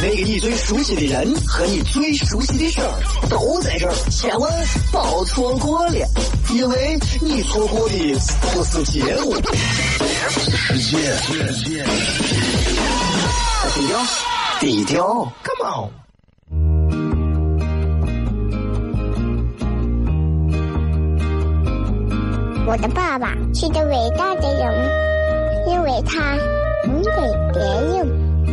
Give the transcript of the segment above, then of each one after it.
那个你最熟悉的人和你最熟悉的事儿都在这儿，千万别错过了，因为你错过的不是结果，世界。低调，低调，Come on。我的爸爸是个伟大的人，因为他能给别人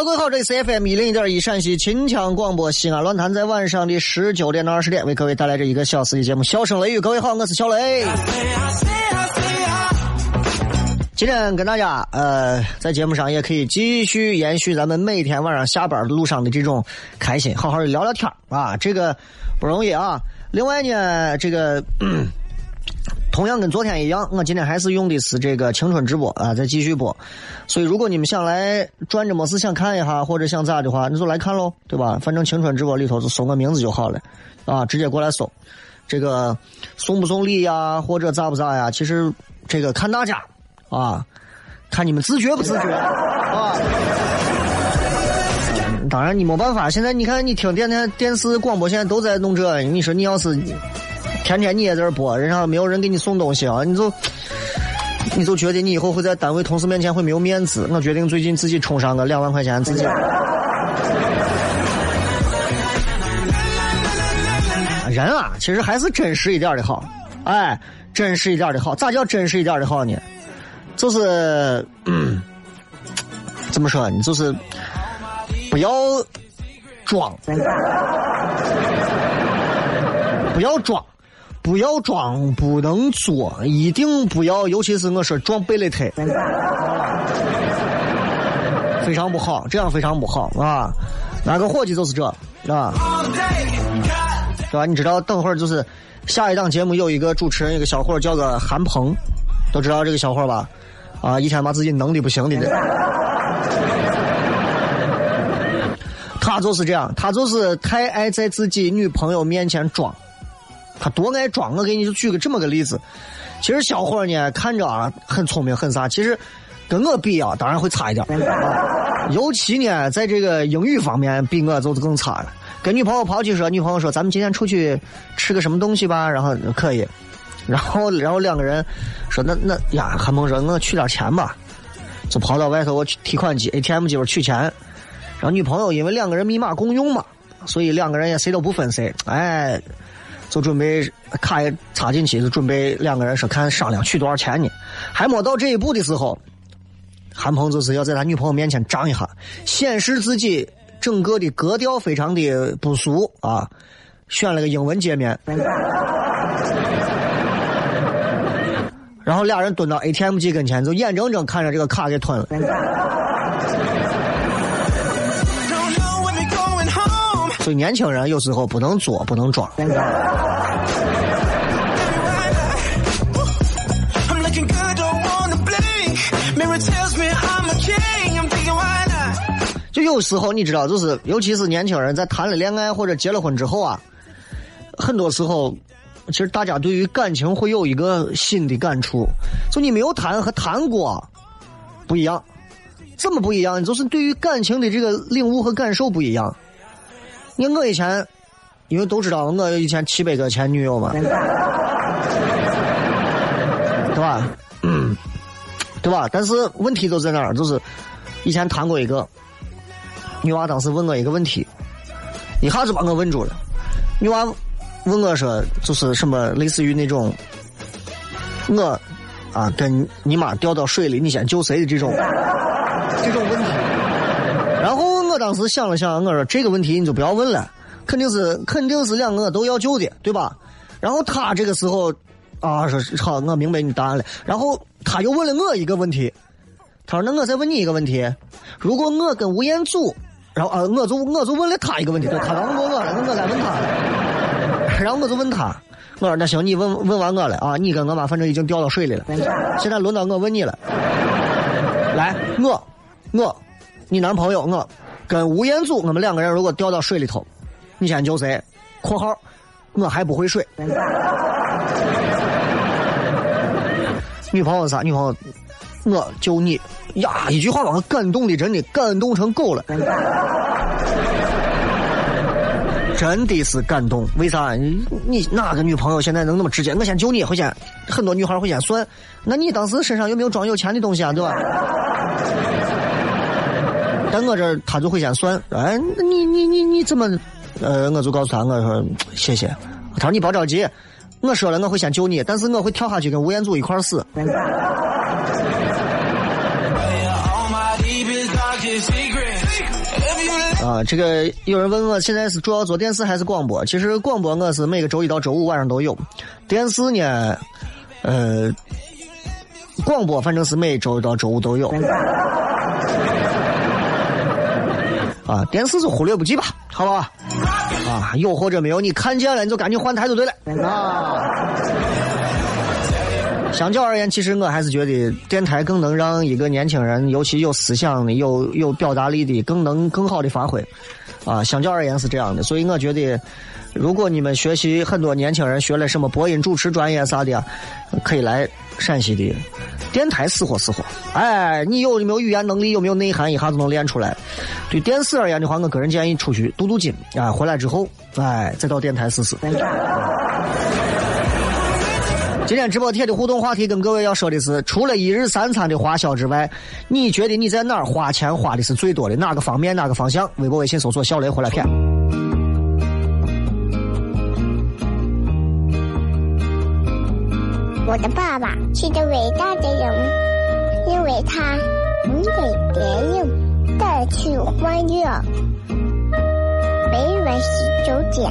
了，各位好，这里是 FM 一零一点一陕西秦腔广播西安论坛，在晚上的十九点到二十点为各位带来这一个小时的节目《笑声雷雨》。各位好，我是小雷。Say, I say, I say, I. 今天跟大家呃，在节目上也可以继续延续咱们每天晚上下班的路上的这种开心，好好的聊聊天啊，这个不容易啊。另外呢，这个。同样跟昨天一样，我今天还是用的是这个青春直播啊，在继续播。所以如果你们想来转着没事想看一下，或者想咋的话，你就来看喽，对吧？反正青春直播里头就搜我名字就好了，啊，直接过来搜。这个送不送礼呀，或者咋不咋呀？其实这个看大家啊，看你们自觉不自觉啊。当然你没办法，现在你看你听电台、电视、广播，现在都在弄这。你说你要是天天你也在这播，人家没有人给你送东西啊，你就你就觉得你以后会在单位同事面前会没有面子。我决定最近自己充上个两万块钱，自己。人啊，其实还是真实一点的好，哎，真实一点的好。咋叫真实一点的好呢？就是，嗯，怎么说你？就是不要装，不要装，不要装，不能作，一定不要，尤其是我说装贝雷腿，非常不好，这样非常不好啊！哪个伙计就是这啊.是吧？你知道，等会儿就是下一档节目有一个主持人，一个小伙儿叫个韩鹏，都知道这个小伙儿吧？啊，一天把自己弄的不行的人。他就是这样，他就是太爱在自己女朋友面前装，他多爱装。我给你就举个这么个例子，其实小伙儿呢看着啊很聪明很啥，其实跟我比啊当然会差一点，啊、尤其呢在这个英语方面比我就是更差了。跟女朋友跑去说，女朋友说咱们今天出去吃个什么东西吧，然后可以，然后然后两个人说那那呀，韩鹏说我取点钱吧，就跑到外头我去提款机 ATM 机边取钱。然后女朋友因为两个人密码共用嘛，所以两个人也谁都不分谁，哎，就准备卡也插进去，就准备两个人说看商量取多少钱呢。还没到这一步的时候，韩鹏就是要在他女朋友面前张一下，显示自己整个的格调非常的不俗啊，选了个英文界面。然后俩人蹲到 atm 机跟前就眼睁睁看着这个卡给吞了。所以年轻人有时候不能作不能装。就有时候你知道就是尤其是年轻人在谈了恋爱或者结了婚之后啊很多时候其实大家对于感情会有一个新的感触，就你没有谈和谈过不一样。怎么不一样？就是对于感情的这个领悟和感受不一样。你我以前因为都知道我以前七百个前女友嘛，对吧？嗯，对吧？但是问题就在哪儿？就是以前谈过一个女娃，当时问我一个问题，一下子把我问住了。女娃问我说：“就是什么类似于那种我啊，跟你妈掉到水里，你先救谁的这种这种问题。”然后我当时想了想，我说：“这个问题你就不要问了。”肯定是肯定是两个都要救的，对吧？然后他这个时候啊说好，我明白你答案了。然后他又问了我一个问题，他说：“那我再问你一个问题，如果我跟吴彦祖，然后啊，我就我就问了他一个问题，对，他刚问我了，我再问他了，然后我就问他，我说那行，你问问完我了啊，你跟我妈反正已经掉到水里了，现在轮到我问你了，来，我我你男朋友我跟吴彦祖，我们两个人如果掉到水里头。”你先救谁？（括号）我还不会水。女朋友啥？女朋友，我救你呀！一句话把我感动的，真的感动成狗了。真的是感动。为啥？你哪个女朋友现在能那么直接？我先救你，会先很多女孩会先算。那你当时身上有没有装有钱的东西啊？对吧？在我这他就会先算。哎，你你你你怎么？呃，我就告诉他，我说谢谢。他说你别着急，我说了我会先救你，但是我会跳下去跟吴彦祖一块死。啊，这个有人问我现在是主要做电视还是广播？其实广播我是每个周一到周五晚上都有，电视呢，呃，广播反正是每周一到周五都有。啊，电视是忽略不计吧，好吧？啊，有或者没有，你看见了你就赶紧换台就对了。啊，相较而言，其实我还是觉得电台更能让一个年轻人，尤其有思想的、有有表达力的，更能更好的发挥。啊，相较而言是这样的，所以我觉得，如果你们学习很多年轻人学了什么播音主持专业啥的，可以来陕西的电台死活死活。哎，你有没有语言能力？有没有内涵？一下子能练出来。对电视而言的话，我个人建议出去镀镀金啊，回来之后，哎，再到电台试试。今天直播贴的互动话题跟各位要说的是，除了一日三餐的花销之外，你觉得你在哪儿花钱花的是最多的？哪个方面？哪个方向？微博、微信搜索“小雷”回来骗。我的爸爸是个伟大的人，因为他能给别人带去欢乐。每晚十九点，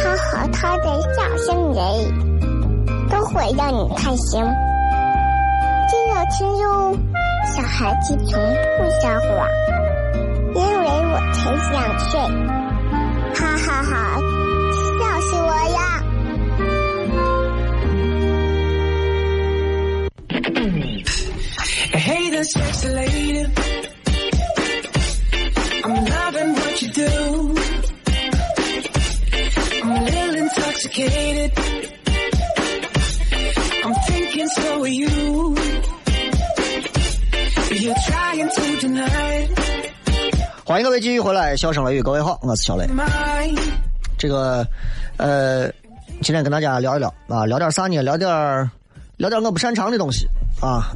他和他的笑声人。都会让你开心。记得听哟，小孩子从不撒谎，因为我才两岁。哈哈哈，笑死我呀！Hey the sexy lady. 各位继续回来，笑声雷雨，各位好，我是小雷。这个，呃，今天跟大家聊一聊啊，聊点啥呢？聊点聊点我不擅长的东西啊。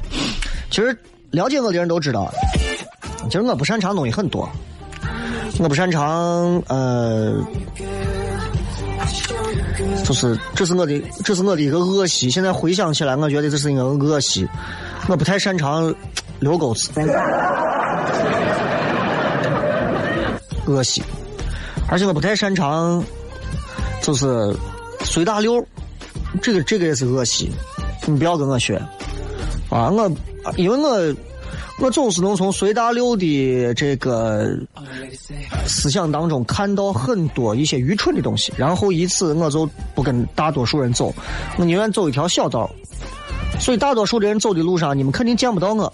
其实了解我的人都知道，其实我不擅长东西很多。我不擅长，呃。就是这是我的，这是我的一个恶习。现在回想起来，我觉得这是一个恶习。我不太擅长溜钩子，恶习。而且我不太擅长就是随大溜，这个这个也是恶习。你不要跟我学啊！我因为我。我总是能从随大流的这个思想当中看到很多一些愚蠢的东西，然后以此我就不跟大多数人走，我宁愿走一条小道。所以大多数的人走的路上，你们肯定见不到我。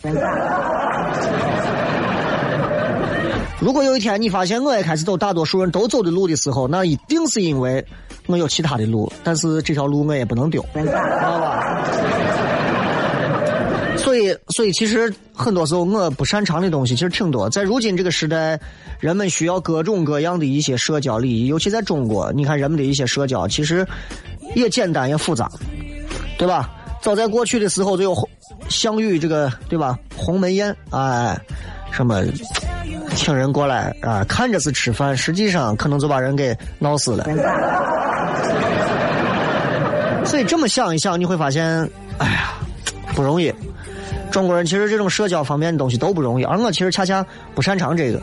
如果有一天你发现我也开始走大多数人都走的路的时候，那一定是因为我有其他的路，但是这条路我也不能丢，知道吧？所以，所以其实很多时候我不擅长的东西其实挺多。在如今这个时代，人们需要各种各样的一些社交礼仪，尤其在中国，你看人们的一些社交其实也简单也复杂，对吧？早在过去的时候，就有项羽这个，对吧？鸿门宴，哎，什么请人过来啊，看着是吃饭，实际上可能就把人给闹死了。所以这么想一想，你会发现，哎呀，不容易。中国人其实这种社交方面的东西都不容易，而我其实恰恰不擅长这个。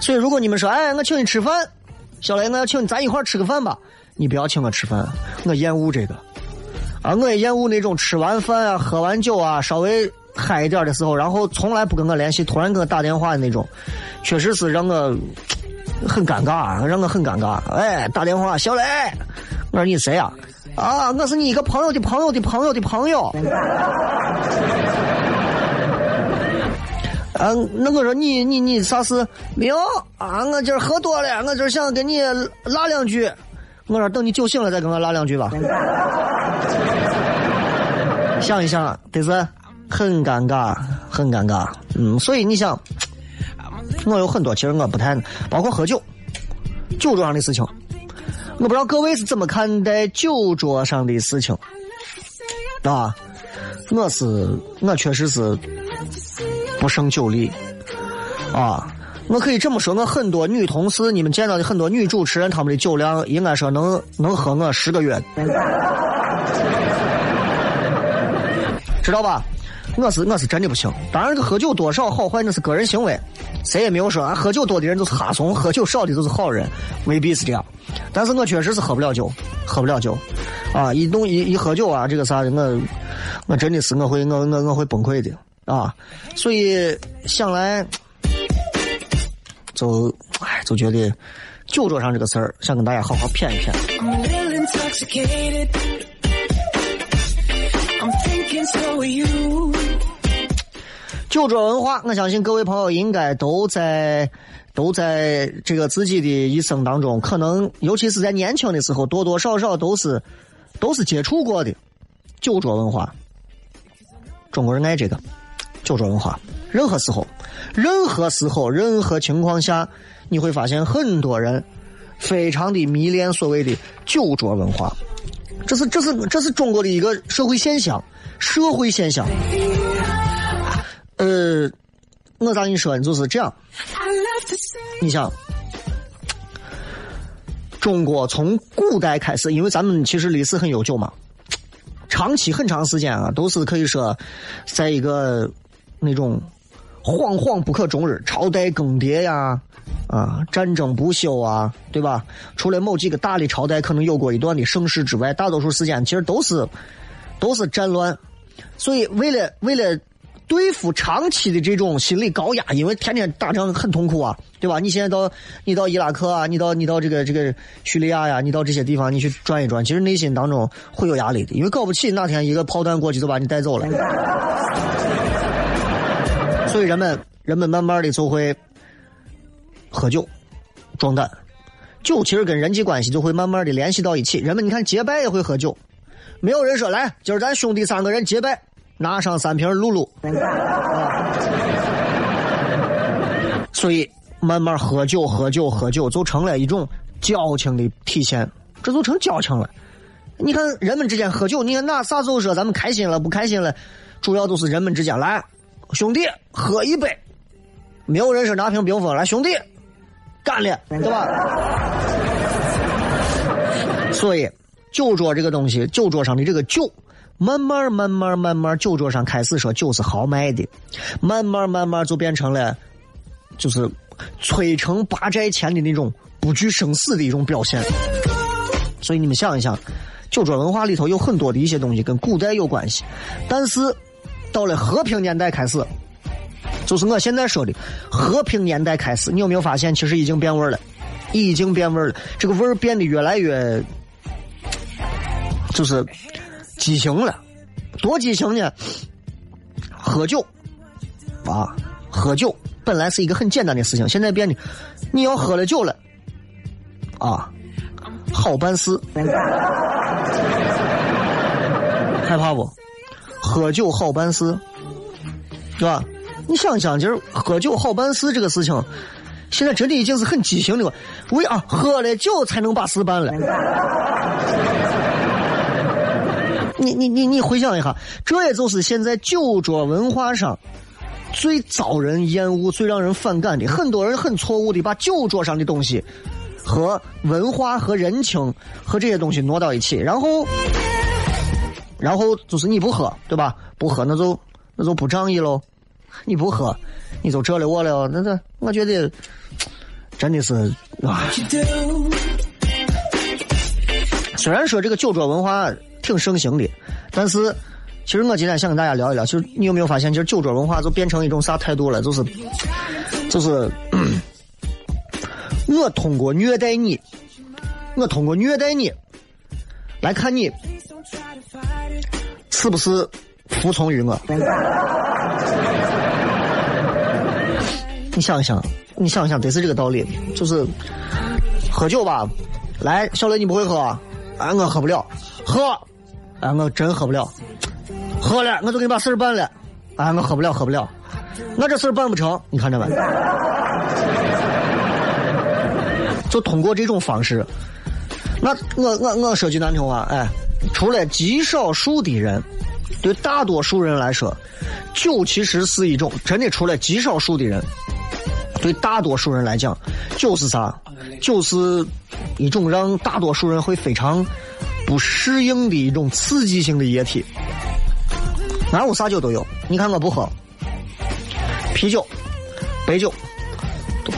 所以如果你们说，哎，我请你吃饭，小雷，我要请你咱一块儿吃个饭吧，你不要请我吃饭，我厌恶这个。啊，我也厌恶那种吃完饭啊、喝完酒啊、稍微嗨一点的时候，然后从来不跟我联系，突然给我打电话的那种，确实是让我很尴尬，让我很尴尬。哎，打电话，小雷，我说你谁呀？啊，我是你一个朋友的朋友的朋友的朋友。啊，那我说你你你啥事？没有啊，我今儿喝多了，我今儿想跟你拉两句。我说等你酒醒了再跟我拉两句吧。想一想，得是很尴尬，很尴尬。嗯，所以你想，我有很多其实我不太，包括喝酒，酒桌上的事情。我不知道各位是怎么看待酒桌上的事情，啊？我是我确实是不胜酒力，啊。我可以这么说，我很多女同事，你们见到的很多女主持人，她们的酒量应该说能能喝我十个月，知道吧？我是我是真的不行。当然这，喝酒多少好坏那是个人行为，谁也没有说啊，喝酒多的人就是哈怂，喝酒少的就是好人，未必是这样。但是我确实是喝不了酒，喝不了酒，啊，一弄一一喝酒啊，这个啥的，我我真的是我会我我我会崩溃的啊，所以想来。就哎，就觉得酒桌上这个事儿，想跟大家好好谝一谝。酒桌文化，我相信各位朋友应该都在都在这个自己的一生当中，可能尤其是在年轻的时候，多多少少都是都是接触过的酒桌文化。中国人爱这个酒桌文化，任何时候。任何时候、任何情况下，你会发现很多人非常的迷恋所谓的酒桌文化。这是这是这是中国的一个社会现象，社会现象。我咋跟你说呢？就是这样。你想，中国从古代开始，因为咱们其实历史很悠久嘛，长期很长时间啊，都是可以说在一个那种。惶惶不可终日，朝代更迭呀，啊，战争不休啊，对吧？除了某几个大的朝代可能有过一段的盛世之外，大多数时间其实都是都是战乱。所以，为了为了对付长期的这种心理高压，因为天天打仗很痛苦啊，对吧？你现在到你到伊拉克啊，你到你到这个这个叙利亚呀，你到这些地方你去转一转，其实内心当中会有压力的，因为搞不起哪天一个炮弹过去就把你带走了。所以人们，人们慢慢的就会喝酒壮胆，酒其实跟人际关系就会慢慢的联系到一起。人们你看结拜也会喝酒，没有人说来今儿咱兄弟三个人结拜，拿上三瓶露露。所以慢慢喝酒喝酒喝酒就成了一种交情的体现，这就成交情了。你看人们之间喝酒，你看那啥时候说咱们开心了不开心了，主要都是人们之间来。兄弟，喝一杯，没有人说拿瓶冰峰来，兄弟，干了，对吧？所以，酒桌这个东西，酒桌上的这个酒，慢慢、慢慢、慢慢，酒桌上开始说酒是豪迈的，慢慢、慢慢就变成了，就是摧城拔寨前的那种不惧生死的一种表现。所以你们想一想，酒桌文化里头有很多的一些东西跟古代有关系，但是。到了和平年代开始，就是我现在说的和平年代开始，你有没有发现，其实已经变味了，已经变味了。这个味儿变得越来越，就是畸形了。多畸形呢？喝酒啊，喝酒本来是一个很简单的事情，现在变得你要喝了酒了啊，好办事，害怕不？喝酒好办事，是吧？你想想，今儿喝酒好办事这个事情，现在真的已经是很畸形的了。为啊，喝了酒才能把事办了。你你你你回想一下，这也就是现在酒桌文化上最遭人厌恶、最让人反感的。很多人很错误的把酒桌上的东西和文化、和人情、和这些东西挪到一起，然后，然后就是你不喝，对吧？不喝那就那就不仗义喽。你不喝，你就这了我了，那这我觉得真的是啊。虽然说这个酒桌文化挺盛行的，但是其实我今天想跟大家聊一聊，就是你有没有发现，就是酒桌文化就变成一种啥态度了？就是就是 我通过虐待你，我通过虐待你来看你是不是服从于我。你想一想，你想一想，得是这个道理，就是喝酒吧。来，小雷，你不会喝，哎，我喝不了，喝，哎，我真喝不了，喝了，我就给你把事儿办了，哎，我喝不了，喝不了，我这事儿办不成，你看着没？就通过这种方式，那我我我说句难听话，哎，除了极少数的人，对大多数人来说，酒其实是一种真的，除了极少数的人。对大多数人来讲，酒是啥？酒是一种让大多数人会非常不适应的一种刺激性的液体。哪有啥酒都有，你看我不喝啤酒、白酒，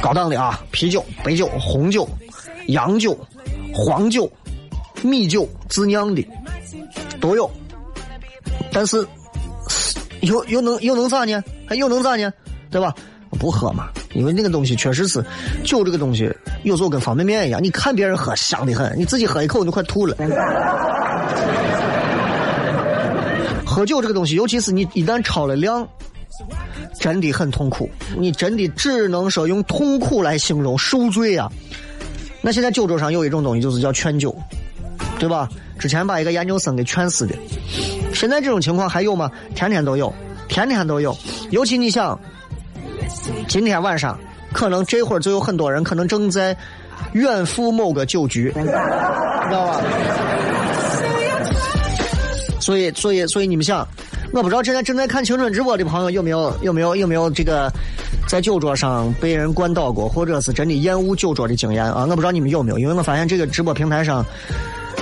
高档的啊，啤酒、白酒、红酒、洋酒、黄酒、米酒、自酿的都有。但是又又能又能咋呢？还又能咋呢？对吧？不喝嘛。因为那个东西确实是酒，这个东西有时候跟方便面一样，你看别人喝香的很，你自己喝一口你就快吐了。喝酒这个东西，尤其是你一旦超了量，真的很痛苦。你真的只能说用痛苦来形容，受罪啊！那现在酒桌上有一种东西，就是叫劝酒，对吧？之前把一个研究生给劝死的。现在这种情况还有吗？天天都有，天天都有。尤其你想。今天晚上，可能这会儿就有很多人可能正在远赴某个酒局，你知道吧？所以，所以，所以你们想，我不知道现在正在看青春直播的朋友有没有有没有有没有这个在酒桌上被人灌倒过，或者是真的厌恶酒桌的经验啊？我不知道你们有没有，因为我发现这个直播平台上，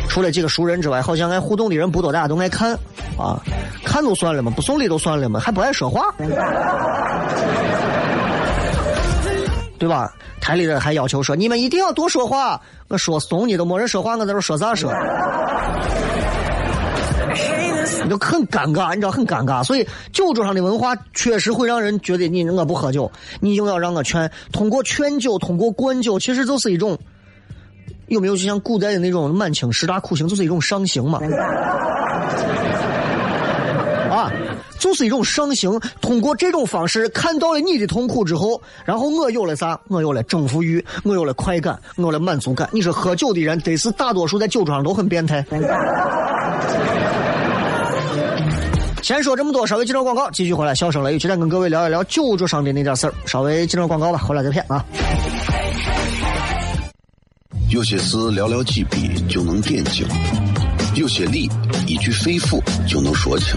除了几个熟人之外，好像爱互动的人不多，大家都爱看啊，看都算了嘛，不送礼都算了嘛，还不爱说话。对吧？台里人还要求说，你们一定要多说话。我说怂你都没人说话，我在这说啥说？你就很尴尬，你知道很尴尬。所以酒桌上的文化确实会让人觉得你我不喝酒，你硬要让我劝。通过劝酒，通过灌酒，其实就是一种有没有就像古代的那种满清十大酷刑，就是一种上刑嘛。就是一种上行，通过这种方式看到了你的痛苦之后，然后我有了啥？我有了征服欲，我有了快感，我有了满足感。你说喝酒的人，得是大多数在酒桌上都很变态。先说这么多，稍微接绍广告，继续回来。笑声雷雨，今天跟各位聊一聊酒桌上的那点事儿。稍微接绍广告吧，回来再片啊。有些事寥寥几笔就能点睛，有些理一句肺腑就能说清。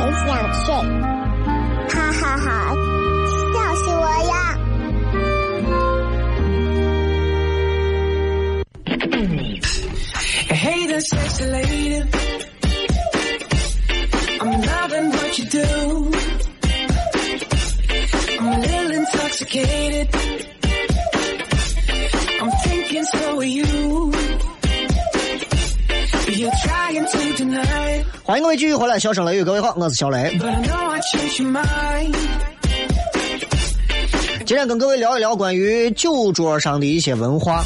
很想睡，哈哈哈，笑死我呀！欢迎各位继续回来，小声雷雨，各位好，我是小雷。今天跟各位聊一聊关于酒桌上的一些文化。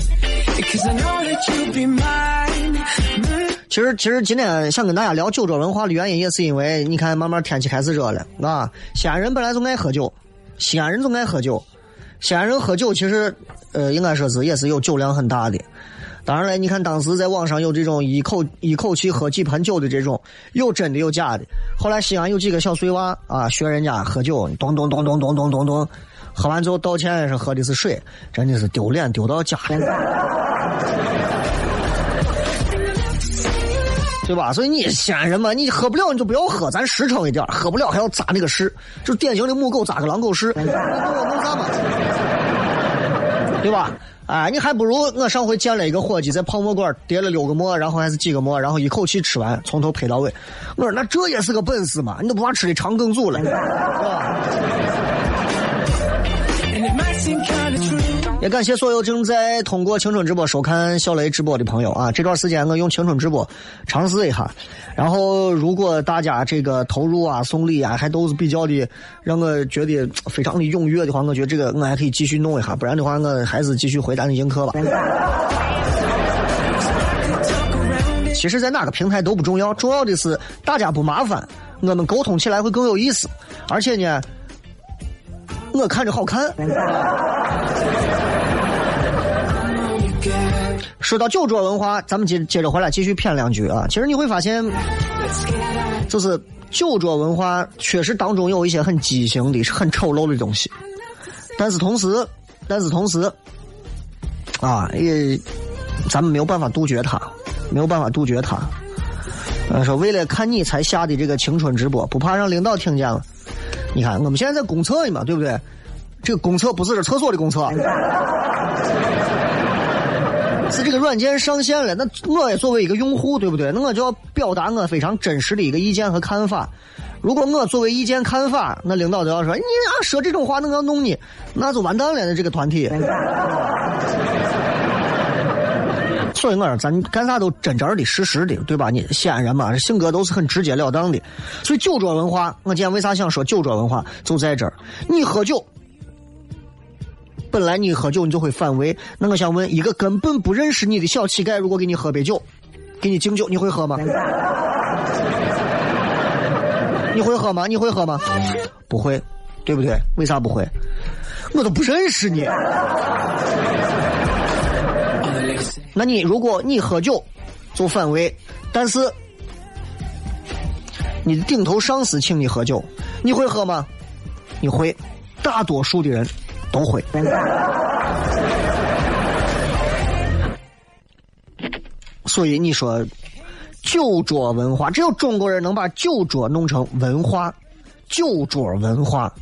其实，其实今天想跟大家聊酒桌文化的原因，也是因为你看，慢慢天气开始热了啊。西安人本来就爱喝酒，西安人就爱喝酒。西安人喝酒其实，呃，应该说是也是有酒量很大的。当然了，你看当时在网上有这种一口一口气喝几盆酒的这种，有真的有假的。后来西安有几个小碎娃啊，学人家喝酒，咚咚咚咚咚咚咚咚，喝完之后道歉是喝的是水，真的是丢脸丢到家里。对吧？所以你西安人嘛，你喝不了你就不要喝，咱实诚一点，喝不了还要扎那个实，就典型的母狗扎个狼狗屎，那我弄啥嘛？对吧？哎，你还不如我上回见了一个伙计在泡沫馆叠了六个馍，然后还是几个馍，然后一口气吃完，从头拍到尾。我说那这也是个本事嘛，你都不怕吃的肠梗阻了，是吧？也感谢所有正在通过青春直播收看小雷直播的朋友啊！这段时间我用青春直播尝试一下，然后如果大家这个投入啊、送礼啊，还都是比较的让我觉得非常的踊跃的话，我觉得这个我还可以继续弄一下，不然的话我还是继续回咱的映客吧。其实，在哪个平台都不重要，重要的是大家不麻烦，我们沟通起来会更有意思，而且呢，我看着好看。说到酒桌文化，咱们接接着回来继续谝两句啊。其实你会发现，就是酒桌文化确实当中有一些很畸形的、很丑陋的东西，但是同时，但是同时，啊，也咱们没有办法杜绝它，没有办法杜绝它。呃，说为了看你才下的这个青春直播，不怕让领导听见了。你看，我们现在在公厕呢嘛，对不对？这个公厕不是这厕所的公厕。是这个软件上线了，那我也作为一个用户，对不对？那我就要表达我非常真实的一个意见和看法。如果我作为意见看法，那领导就要说你啊说这种话，那我要弄你，那就完蛋了。那这个团体，所以我说咱干啥都真真的、实实的，对吧？你西安人嘛，性格都是很直截了当的。所以酒桌文化，我今天为啥想说酒桌文化，就在这儿。你喝酒。本来你喝酒你就会反胃，那我想问，一个根本不认识你的小乞丐，如果给你喝杯酒，给你敬酒，你会喝吗？你会喝吗？你会喝吗？不会，对不对？为啥不会？我都不认识你。那你如果你喝酒就反胃，但是你的顶头上司请你喝酒，你会喝吗？你会，大多数的人。都会。所以你说酒桌文化，只有中国人能把酒桌弄成文化，酒桌文化，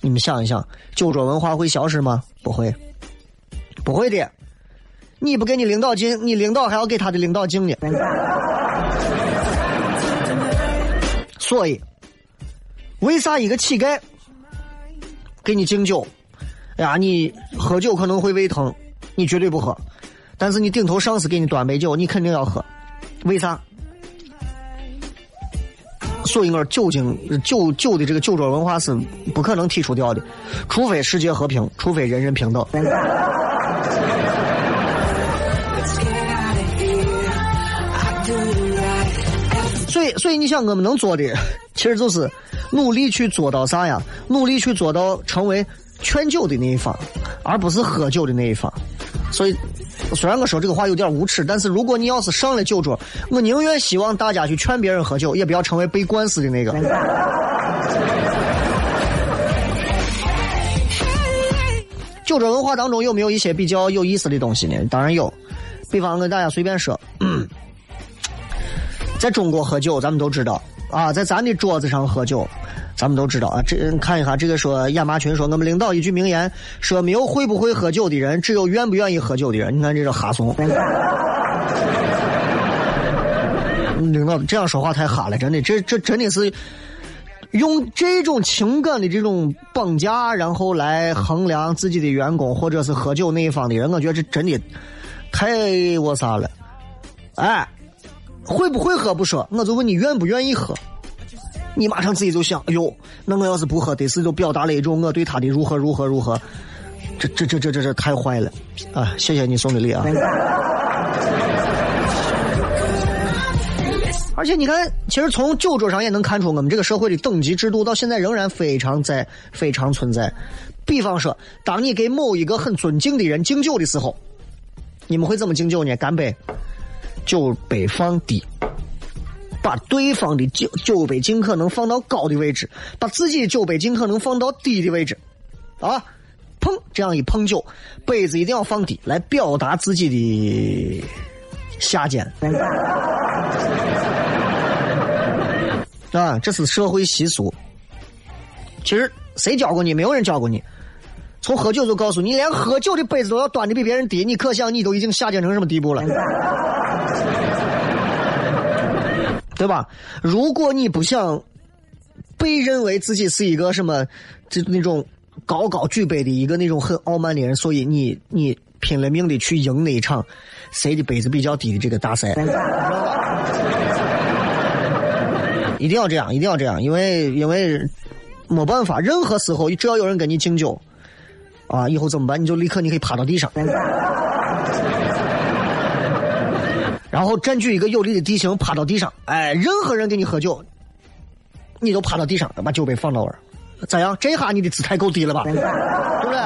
你们想一想，酒桌文化会消失吗？不会，不会的。你不给你领导敬，你领导还要给他的领导敬呢。所以，为啥一个乞丐给你敬酒？哎呀，你喝酒可能会胃疼，你绝对不喝。但是你顶头上司给你端杯酒，你肯定要喝。为啥？所以我说酒精酒酒的这个酒桌文化是不可能剔除掉的，除非世界和平，除非人人平等。所以你想我们能做的，其实就是努力去做到啥呀？努力去做到成为。劝酒的那一方，而不是喝酒的那一方。所以，虽然我说这个话有点无耻，但是如果你要是上了酒桌，我宁愿希望大家去劝别人喝酒，也不要成为被灌死的那个。酒桌文化当中有没有一些比较有意思的东西呢？当然有，比方跟大家随便说，在中国喝酒，咱们都知道啊，在咱的桌子上喝酒，咱们都知道啊。这看一下这个说亚麻群说，我们领导一句名言说，没有会不会喝酒的人，只有愿不愿意喝酒的人。你看这个哈怂，领导这样说话太哈了，真的，这这真的是用这种情感的这种绑架，然后来衡量自己的员工或者是喝酒那一方的人，我觉得这真的太我啥了，哎。会不会喝不说，我就问你愿不愿意喝。你马上自己就想，哎呦，那我要是不喝，得是就表达了一种我对他的如何如何如何。这这这这这这太坏了啊！谢谢你送的礼啊。而且你看，其实从酒桌上也能看出，我们这个社会的等级制度到现在仍然非常在，非常存在。比方说，当你给某一个很尊敬的人敬酒的时候，你们会怎么敬酒呢？干杯。酒杯放低，把对方的酒酒杯尽可能放到高的位置，把自己的酒杯尽可能放到低的位置，啊，碰这样一碰酒，杯子一定要放低，来表达自己的下贱。啊，这是社会习俗。其实谁教过你？没有人教过你。从喝酒就告诉你，连喝酒的杯子都要端的比别人低，你可想你都已经下贱成什么地步了，对吧？如果你不想被认为自己是一个什么，就那种高高举杯的一个那种很傲慢的人，所以你你拼了命的去赢那一场谁的杯子比较低的这个大赛，一定要这样，一定要这样，因为因为没办法，任何时候只要有人跟你敬酒。啊，以后怎么办？你就立刻你可以趴到地上，然后占据一个有利的地形，趴到地上。哎，任何人给你喝酒，你都趴到地上，把酒杯放到那儿，咋样？这下你的姿态够低了吧？对不对？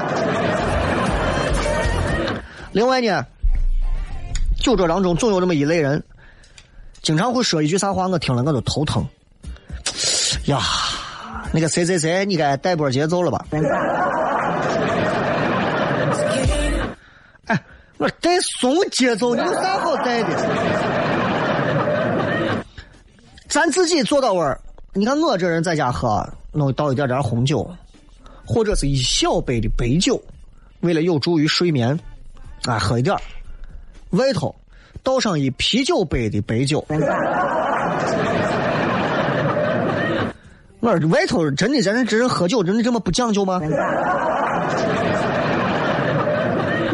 另外呢，酒桌当中总有这么一类人，经常会说一句啥话，我听了我都头疼。呀，那个谁谁谁，你该带波节奏了吧？我带怂节奏，你有啥好带的？咱自己做到位儿。你看我这人在家喝，弄倒一点点红酒，或者是一小杯的白酒，为了有助于睡眠，啊，喝一点儿外头倒上一啤酒杯的白酒。我说外头真的，咱这人喝酒真的这么不讲究吗？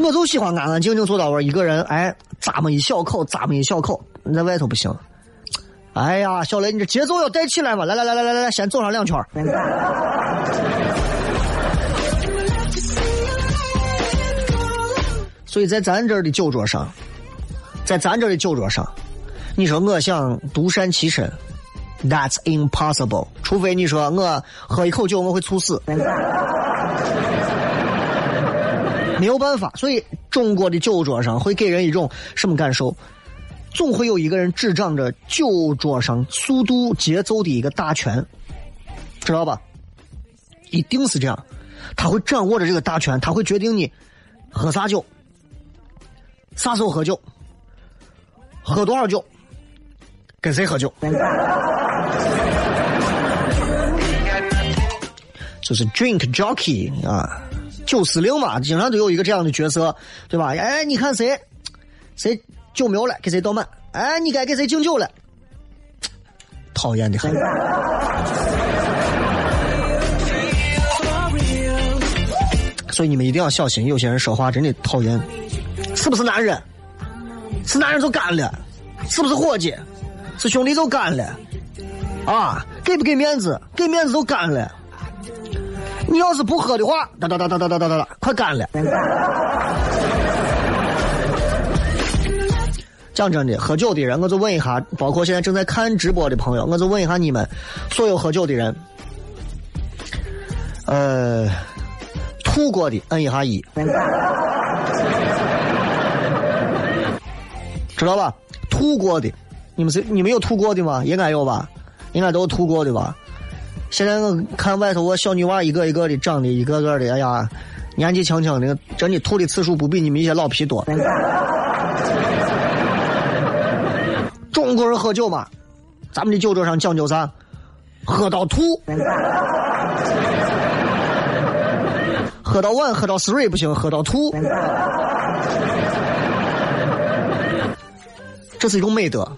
我就喜欢安安静静坐到位，一个人，哎，咂么一小口，咂么一小口。你在外头不行。哎呀，小雷，你这节奏要带起来嘛！来来来来来来，先走上两圈。所以在咱这儿的酒桌上，在咱这儿的酒桌上，你说我想独善其身，That's impossible。除非你说我喝一口酒我会猝死。没有办法，所以中国的酒桌上会给人一种什么感受？总会有一个人执掌着酒桌上速度节奏的一个大权，知道吧？一定是这样，他会掌握着这个大权，他会决定你喝啥酒，啥时候喝酒，喝多少酒，跟谁喝酒，就是 drink jockey 啊。酒司令嘛，经常都有一个这样的角色，对吧？哎，你看谁，谁酒没有了，给谁倒满。哎，你该给谁敬酒了，讨厌的很。所以你们一定要小心，有些人说话真的讨厌。是不是男人？是男人就干了，是不是伙计？是兄弟就干了。啊，给不给面子？给面子就干了。你要是不喝的话，哒哒哒哒哒哒哒哒，快干了。讲真的，喝酒的人，我就问一下，包括现在正在看直播的朋友，我就问一下你们，所有喝酒的人，呃，吐过的摁一下一，知道吧？吐过的，你们是你们有吐过的吗？应该有吧？应该都吐过的吧？现在我看外头我小女娃一个一个的长得一个个的，哎呀，年纪轻轻的，真的吐的次数不比你们一些老皮多。中国人喝酒嘛，咱们的酒桌上讲究啥？喝到吐，喝到碗，喝到 three 不行，喝到吐，这是一种美德。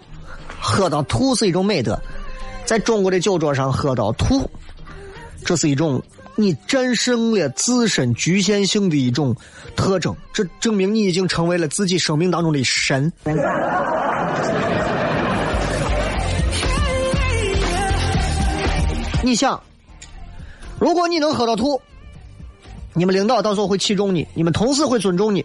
喝到吐是一种美德，在中国的酒桌上喝到吐，这是一种你战胜了自身局限性的一种特征。这证明你已经成为了自己生命当中的神。你想，如果你能喝到吐，你们领导到时候会器重你，你们同事会尊重你，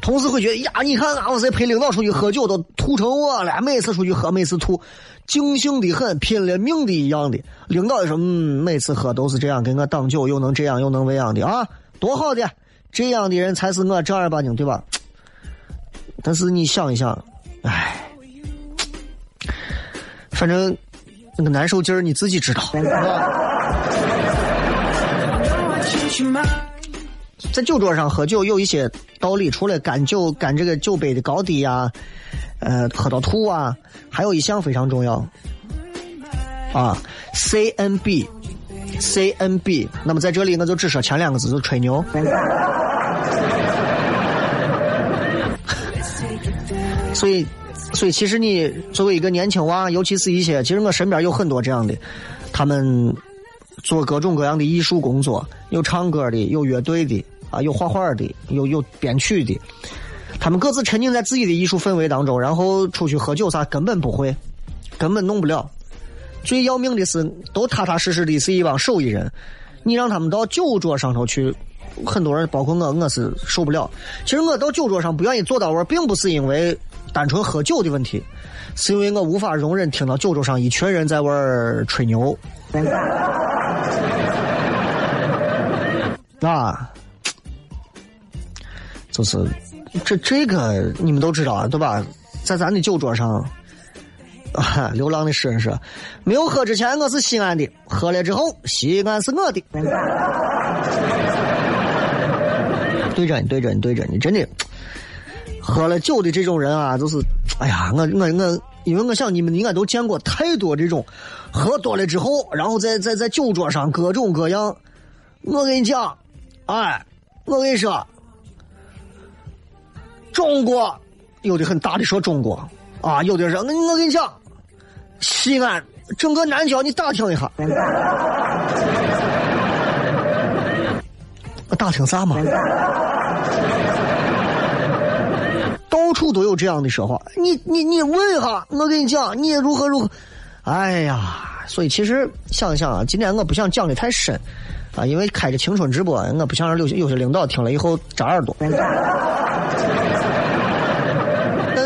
同事会觉得呀，你看俺谁陪领导出去喝酒都吐成我了，每次出去喝每次吐，尽兴的很，拼了命的一样的。领导也说，嗯，每次喝都是这样给我挡酒，又能这样又能那样的啊，多好的，这样的人才是我正儿八经对吧？但是你想一想，唉，反正。那个难受劲儿你自己知道。在酒桌上喝酒有一些道理，除了干酒、干这个酒杯的高低呀，呃，喝到吐啊，还有一项非常重要啊，CNB，CNB。那么在这里我就只说前两个字，就吹牛。所以。所以，其实你作为一个年轻娃，尤其是一些，其实我身边有很多这样的，他们做各种各样的艺术工作，有唱歌的，有乐队的，啊，有画画的，有有编曲的，他们各自沉浸在自己的艺术氛围当中，然后出去喝酒啥根本不会，根本弄不了。最要命的是，都踏踏实实的是一帮手艺人，你让他们到酒桌上头去，很多人包括我，我是受不了。其实我到酒桌上不愿意坐到位，并不是因为。单纯喝酒的问题，是因为我无法容忍听到酒桌上一群人在玩吹牛。啊，就是这这个你们都知道啊，对吧？在咱的酒桌上，啊，流浪的诗人说：“没有喝之前我是西安的，喝了之后西安是我的。”对着你，对着你，对着你，真的。喝了酒的这种人啊，就是，哎呀，我我我，因为我想你们应该都见过太多这种，喝多了之后，然后在在在酒桌上各种各样。我跟你讲，哎，我跟你说，中国有的很大的说中国啊，有的人我跟你讲，西安整个南郊你打听一下，我打听啥嘛？到处都有这样的说话，你你你问一下，我跟你讲，你如何如何？哎呀，所以其实想一想啊，今天我不想讲的太深啊，因为开着青春直播，我不想让有些有些领导听了以后扎耳朵。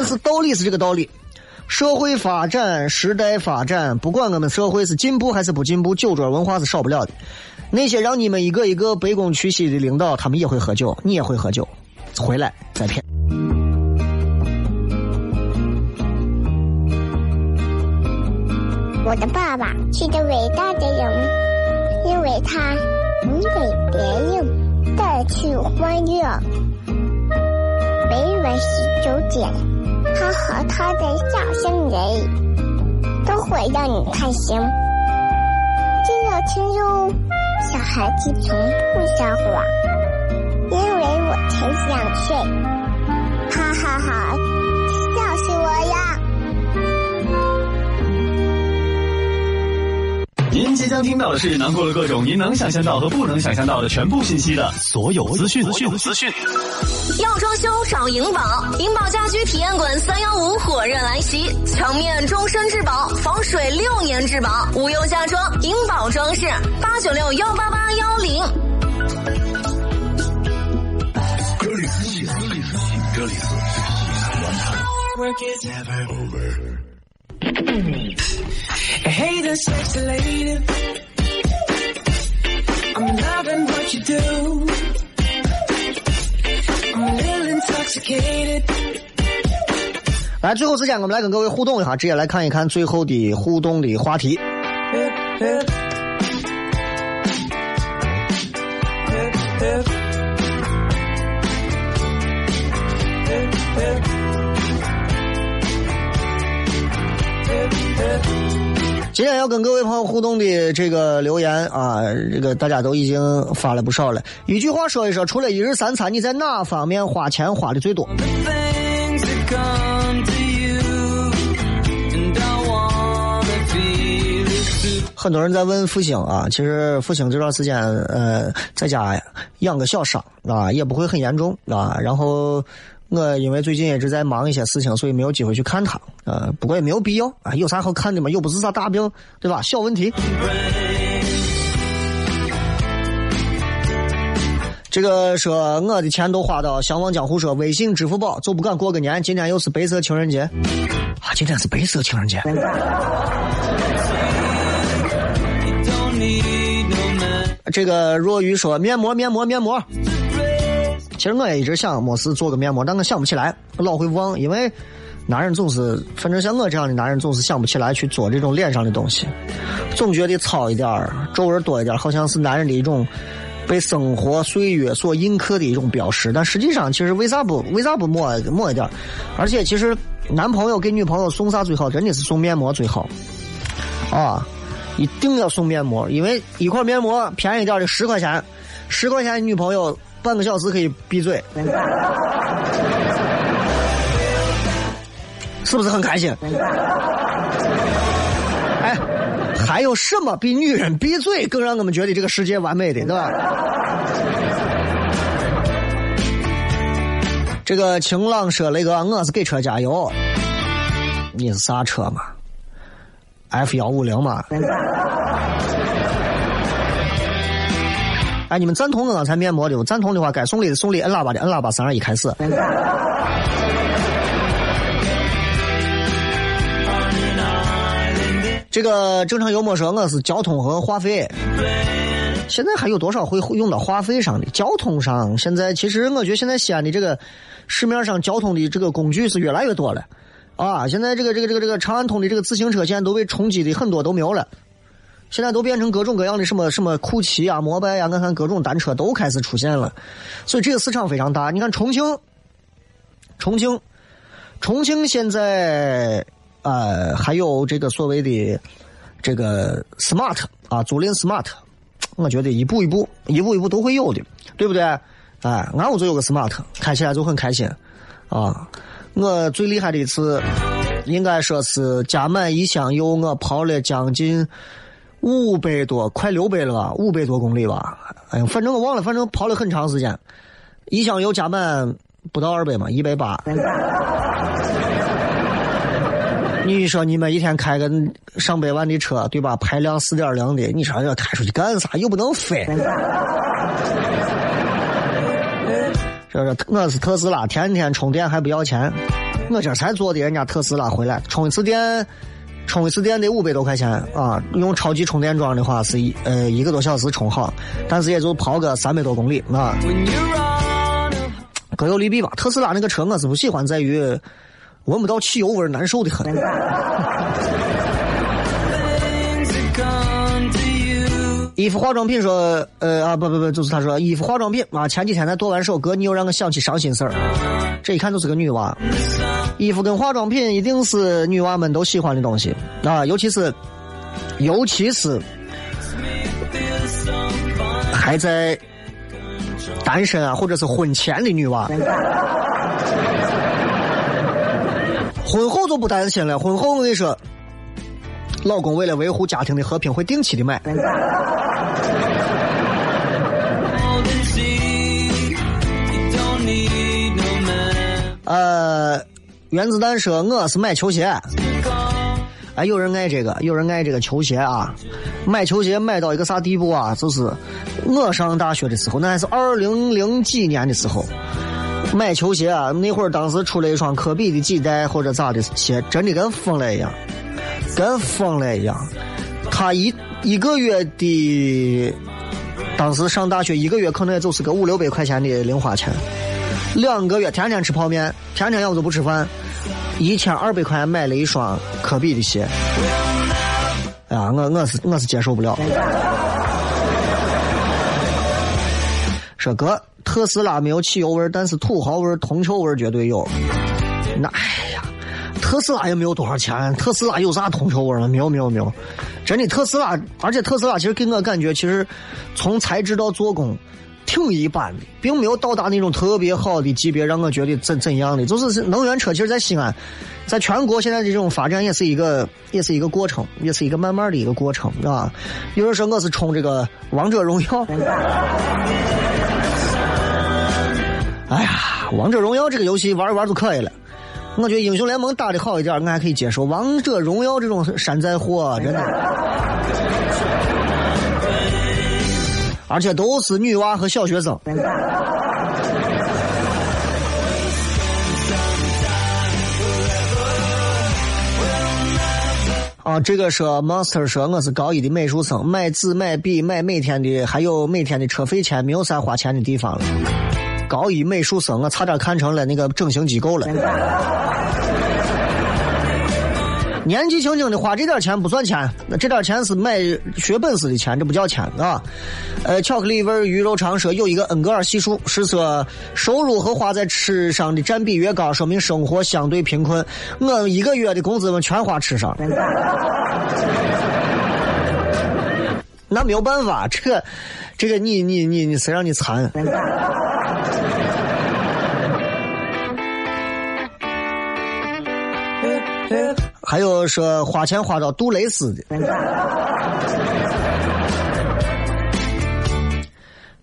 是道理是这个道理，社会发展，时代发展，不管我们社会是进步还是不进步，酒桌文化是少不了的。那些让你们一个一个卑躬屈膝的领导，他们也会喝酒，你也会喝酒，回来再骗。我的爸爸是个伟大的人，因为他能给别人带去欢乐。每晚十九点，他和他的笑声人，都会让你开心。记得听哟，小孩子从不撒谎，因为我才想睡。哈哈哈，您即将听到的是囊括了各种您能想象到和不能想象到的全部信息的所有资讯。资讯资讯。要装修找银宝，银宝家居体验馆三幺五火热来袭，墙面终身质保，防水六年质保，无忧家装，银宝装饰八九六幺八八幺零。这里是西安，这里是西安。Hey, the sexy lady. I'm loving what you do. I'm a little intoxicated. 来，最后时间，我们来跟各位互动一下，直接来看一看最后的互动的话题。今天要跟各位朋友互动的这个留言啊，这个大家都已经发了不少了。一句话说一说，除了一日三餐，你在哪方面花钱花的最多.很多人在问复兴啊，其实复兴这段时间呃在家养个小伤啊，也不会很严重啊。然后我因为最近一直在忙一些事情，所以没有机会去看他啊。不过也没有必要啊，有啥好看的嘛？又不是啥大病，对吧？小问题。这个说我的钱都花到相忘江湖说微信、支付宝，就不敢过个年。今天又是白色情人节啊！今天是白色情人节。这个若愚说面膜面膜面膜，其实我也一直想没事做个面膜，但我想不起来，我老会忘，因为男人总是，反正像我这样的男人总是想不起来去做这种脸上的东西，总觉得糙一点儿，皱纹多一点儿，好像是男人的一种被生活岁月所印刻的一种标识。但实际上，其实为啥不为啥不抹抹一点？而且其实男朋友给女朋友送啥最好？真的是送面膜最好啊！一定要送面膜，因为一块面膜便宜点的十块钱，十块钱女朋友半个小时可以闭嘴，是不是很开心？哎，还有什么比女人闭嘴更让我们觉得这个世界完美的，对吧？这个晴朗说那个我是给车加油，你是啥车嘛？F 幺五零嘛。哎，你们赞同我刚才面膜的不？赞同的话，该送礼的送礼，摁喇叭的摁喇叭，三二一，开始。这个正常幽默说我是交通和话费，现在还有多少会用到话费上的？交通上现在其实我觉得现在西安的这个市面上交通的这个工具是越来越多了。啊，现在这个这个这个这个长安通的这个自行车现在都被冲击的很多都没有了，现在都变成各种各样的什么什么酷骑啊、摩拜呀，我看各种单车都开始出现了，所以这个市场非常大。你看重庆，重庆，重庆现在呃还有这个所谓的这个 smart 啊，租赁 smart，我觉得一步一步一步一步都会有的，对不对？哎，俺屋就有个 smart，开起来就很开心啊。我最厉害的一次，应该说是加满一箱油，我跑了将近五百多，快六百了吧，五百多公里吧。哎呀，反正我忘了，反正跑了很长时间。一箱油加满不到二百嘛，一百八。你说你们一天开个上百万的车，对吧？排量四点零的，你说要开出去干啥？又不能飞。这是我是特斯拉，天天充电还不要钱。我这才坐的人家特斯拉回来，充一次电，充一次电得五百多块钱啊！用超级充电桩的话是一呃一个多小时充好，但是也就跑个三百多公里啊。各有利弊吧。特斯拉那个车我是不喜欢，在于闻不到汽油味，难受的很。衣服化妆品说，呃啊不不不，就是他说衣服化妆品啊，前几天才剁完手，哥你又让我想起伤心事儿，这一看就是个女娃。衣服跟化妆品一定是女娃们都喜欢的东西啊，尤其是尤其是还在单身啊或者是婚前的女娃。婚后就不担心了，婚后我跟你说，老公为了维护家庭的和平，会定期的买。呃，原子弹说我是买球鞋，哎，有人爱这个，有人爱这个球鞋啊。买球鞋买到一个啥地步啊？就是我上大学的时候，那还是二零零几年的时候，买球鞋啊，那会儿当时出了一双科比的几代或者咋的鞋，真的跟疯了一样，跟疯了一样。他一一个月的，当时上大学一个月可能也就是个五六百块钱的零花钱。两个月天天吃泡面，天天要不就不吃饭，一千二百块钱买了一双科比的鞋。哎呀，我我是我是接受不了。说哥，特斯拉没有汽油味，但是土豪味、铜臭味绝对有。那哎呀，特斯拉也没有多少钱，特斯拉有啥铜臭味吗？没有没有没有，真的特斯拉，而且特斯拉其实给我感觉，其实从材质到做工挺一般的，并没有到达那种特别好的级别，让我觉得怎怎样的。就是能源车，其实，在西安，在全国现在的这种发展也是一个也是一个过程，也是一个慢慢的一个过程，是吧？有人说我是冲这个王者荣耀。哎呀，王者荣耀这个游戏玩一玩就可以了。我觉得英雄联盟打的好一点，我还可以接受。王者荣耀这种山寨货，真的，而且都是女娃和小学生。啊，这个说 Monster 说我是高一的美术生，买纸买笔买每天的，还有每天的车费钱，没有啥花钱的地方了。高一美术生，我差点看成了那个整形机构了。年纪轻轻的花这点钱不算钱，那这点钱是买学本事的钱，这不叫钱啊。呃，巧克力味鱼肉肠说有一个恩格尔系数，是说收入和花在吃上的占比越高，说明生活相对贫困。我一个月的工资们全花吃上，那没有办法，这个这个你你你你谁让你馋？还有说花钱花到杜蕾斯的，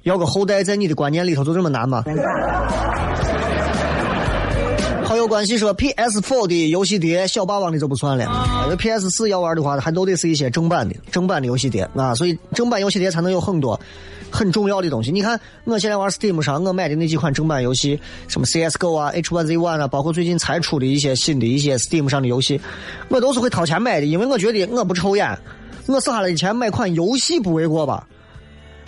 要个后代在你的观念里头就这么难吗？好友关系说 PS4 的游戏碟小霸王的就不算了，因为 PS4 要玩的话，还都得是一些正版的正版的游戏碟啊，所以正版游戏碟才能有很多很重要的东西。你看我现在玩 Steam 上我买的那几款正版游戏，什么 CS:GO 啊、H1Z1 啊，包括最近才出的一些新的一些 Steam 上的游戏，我都是会掏钱买的，因为我觉得我不抽烟，我省下来的钱买款游戏不为过吧。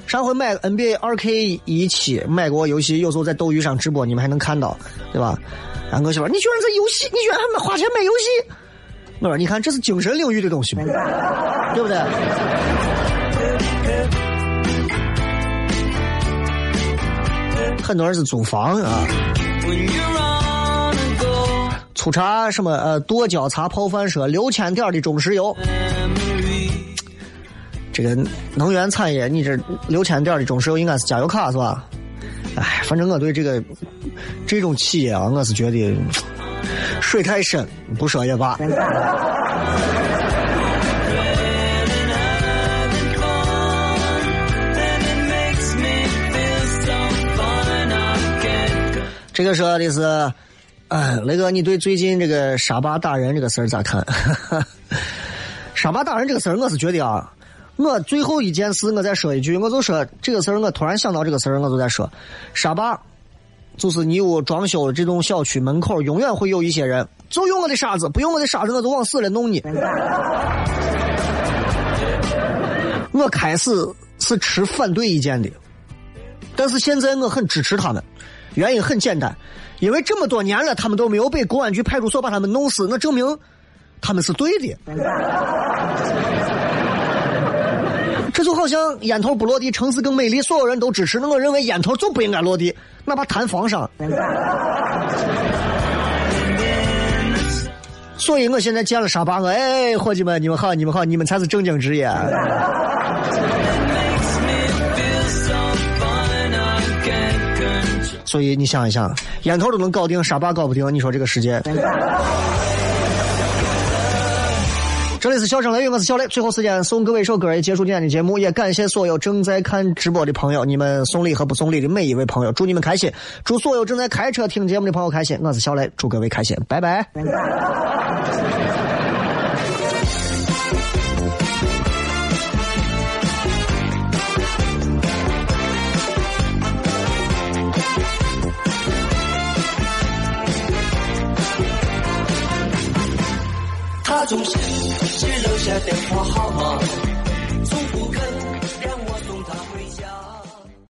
上回买 NBA 2K 一期买过游戏，有时候在斗鱼上直播，你们还能看到，对吧？然哥媳妇，你居然在游戏，你居然还买花钱买游戏？我说，你看这是精神领域的东西嘛，对不对？很多人是租房啊，粗茶什么呃剁椒茶泡饭说六千点的中石油。这个能源产业，你这六千点的中石油应该是加油卡是吧？哎，反正我对这个这种企业啊，我是觉得水太深，不说也罢。这个说的是，哎，雷哥，你对最近这个沙巴打人这个事儿咋看？沙巴打人这个事儿，我是觉得啊。我最后一件事，我再说一句，我就说这个事儿，我突然想到这个事儿，我就在说，沙坝，就是你屋装修这栋小区门口，永远会有一些人，就用我的沙子，不用我的沙子，我就往死了弄你。我开始是持反对意见的，但是现在我很支持他们，原因很简单，因为这么多年了，他们都没有被公安局派出所把他们弄死，那证明他们是对的。就好像烟头不落地，城市更美丽。所有人都支持，那我认为烟头就不应该落地，哪怕弹房上。所以我现在见了沙巴，我哎，伙计们，你们好，你们好，你们才是正经职业。所以你想一想，烟头都能搞定，沙巴搞不定，你说这个世界？这里是笑声雷雨，我是小雷。最后时间送各位一首歌，也结束今天的节目。也感谢所有正在看直播的朋友，你们送礼和不送礼的每一位朋友，祝你们开心。祝所有正在开车听节目的朋友开心。我是小雷，祝各位开心，拜拜。他总是只留下电话号码，从不肯。